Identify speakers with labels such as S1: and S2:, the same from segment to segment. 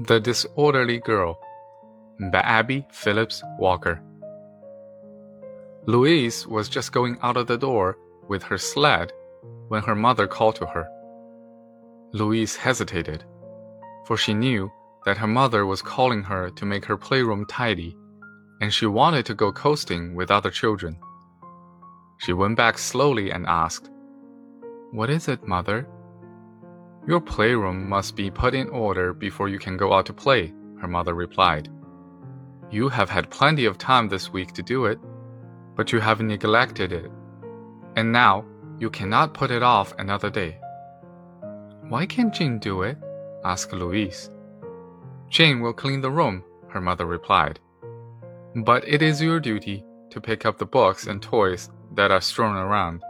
S1: The Disorderly Girl by Abbie Phillips Walker. Louise was just going out of the door with her sled when her mother called to her. Louise hesitated, for she knew that her mother was calling her to make her playroom tidy, and she wanted to go coasting with other children. She went back slowly and asked, What is it, mother? Your playroom must be put in order before you can go out to play, her mother replied. You have had plenty of time this week to do it, but you have neglected it. And now you cannot put it off another day. Why can't Jane do it? asked Louise. Jane will clean the room, her mother replied. But it is your duty to pick up the books and toys that are strewn around.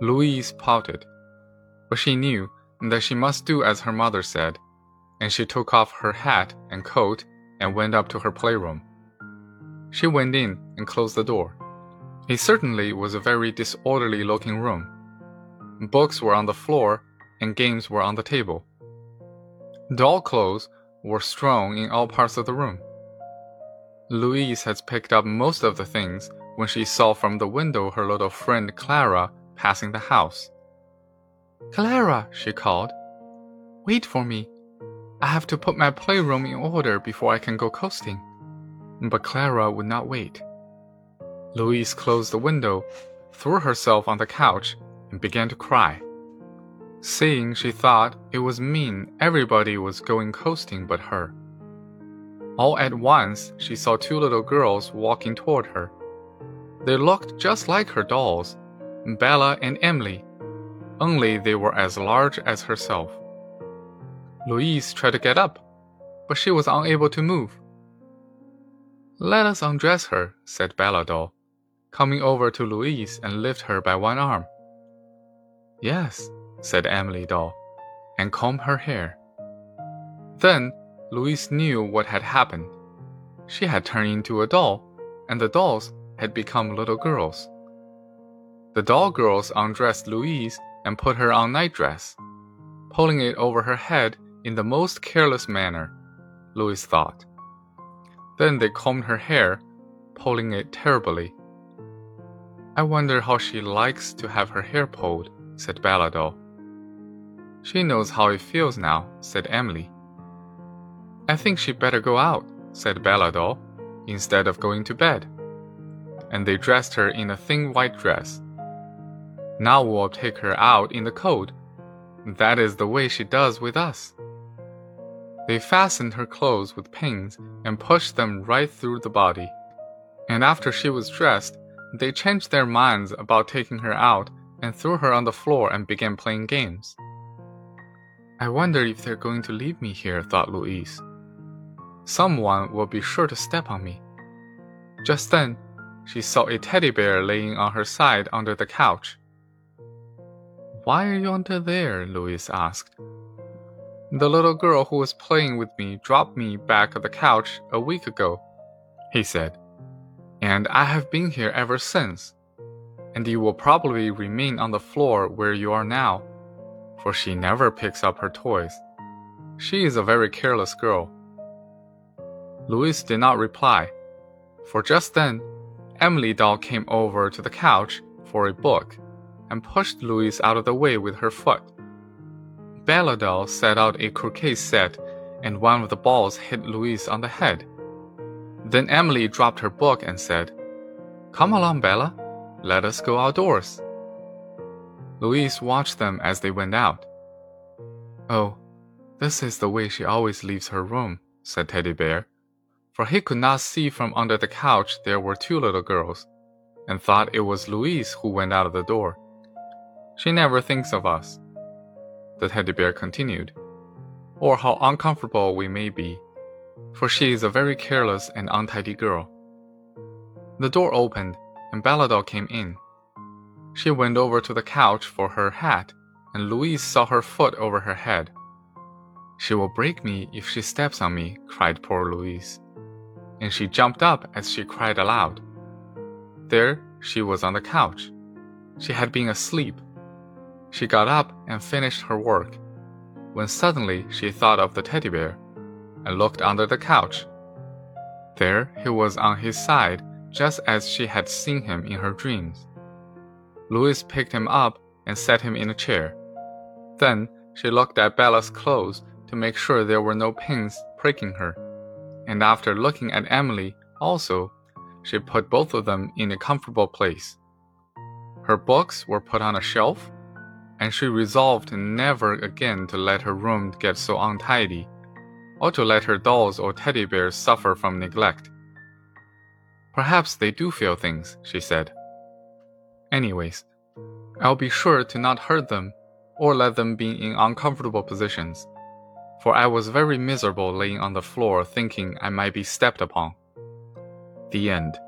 S1: Louise pouted but she knew that she must do as her mother said, and she took off her hat and coat and went up to her playroom. She went in and closed the door. It certainly was a very disorderly looking room. Books were on the floor and games were on the table. Doll clothes were strewn in all parts of the room. Louise had picked up most of the things when she saw from the window her little friend Clara passing the house. Clara, she called. Wait for me. I have to put my playroom in order before I can go coasting. But Clara would not wait. Louise closed the window, threw herself on the couch, and began to cry. Seeing she thought it was mean everybody was going coasting but her. All at once, she saw two little girls walking toward her. They looked just like her dolls, Bella and Emily only they were as large as herself. Louise tried to get up, but she was unable to move. Let us undress her, said Bella doll, coming over to Louise and lift her by one arm. Yes, said Emily doll, and comb her hair. Then Louise knew what had happened. She had turned into a doll, and the dolls had become little girls. The doll girls undressed Louise and put her on nightdress, pulling it over her head in the most careless manner, Louise thought. Then they combed her hair, pulling it terribly. I wonder how she likes to have her hair pulled, said Bella. She knows how it feels now, said Emily. I think she'd better go out, said Bella instead of going to bed. And they dressed her in a thin white dress now we'll take her out in the cold. That is the way she does with us. They fastened her clothes with pins and pushed them right through the body. And after she was dressed, they changed their minds about taking her out and threw her on the floor and began playing games. I wonder if they're going to leave me here, thought Louise. Someone will be sure to step on me. Just then, she saw a teddy bear laying on her side under the couch. Why are you under there? Louise asked. The little girl who was playing with me dropped me back of the couch a week ago, he said. And I have been here ever since. And you will probably remain on the floor where you are now, for she never picks up her toys. She is a very careless girl. Louise did not reply, for just then, Emily Doll came over to the couch for a book and pushed Louise out of the way with her foot. Bella doll set out a croquet set, and one of the balls hit Louise on the head. Then Emily dropped her book and said, Come along, Bella. Let us go outdoors. Louise watched them as they went out. Oh, this is the way she always leaves her room, said Teddy Bear, for he could not see from under the couch there were two little girls, and thought it was Louise who went out of the door. She never thinks of us, the teddy bear continued, or how uncomfortable we may be, for she is a very careless and untidy girl. The door opened, and Bella came in. She went over to the couch for her hat, and Louise saw her foot over her head. She will break me if she steps on me, cried poor Louise. And she jumped up as she cried aloud. There she was on the couch. She had been asleep she got up and finished her work. when suddenly she thought of the teddy bear and looked under the couch. There he was on his side, just as she had seen him in her dreams. Louise picked him up and set him in a chair. Then she looked at Bella's clothes to make sure there were no pins pricking her. And after looking at Emily also, she put both of them in a comfortable place. Her books were put on a shelf, and she resolved never again to let her room get so untidy, or to let her dolls or teddy bears suffer from neglect. Perhaps they do feel things, she said. Anyways, I'll be sure to not hurt them or let them be in uncomfortable positions, for I was very miserable laying on the floor thinking I might be stepped upon. The end.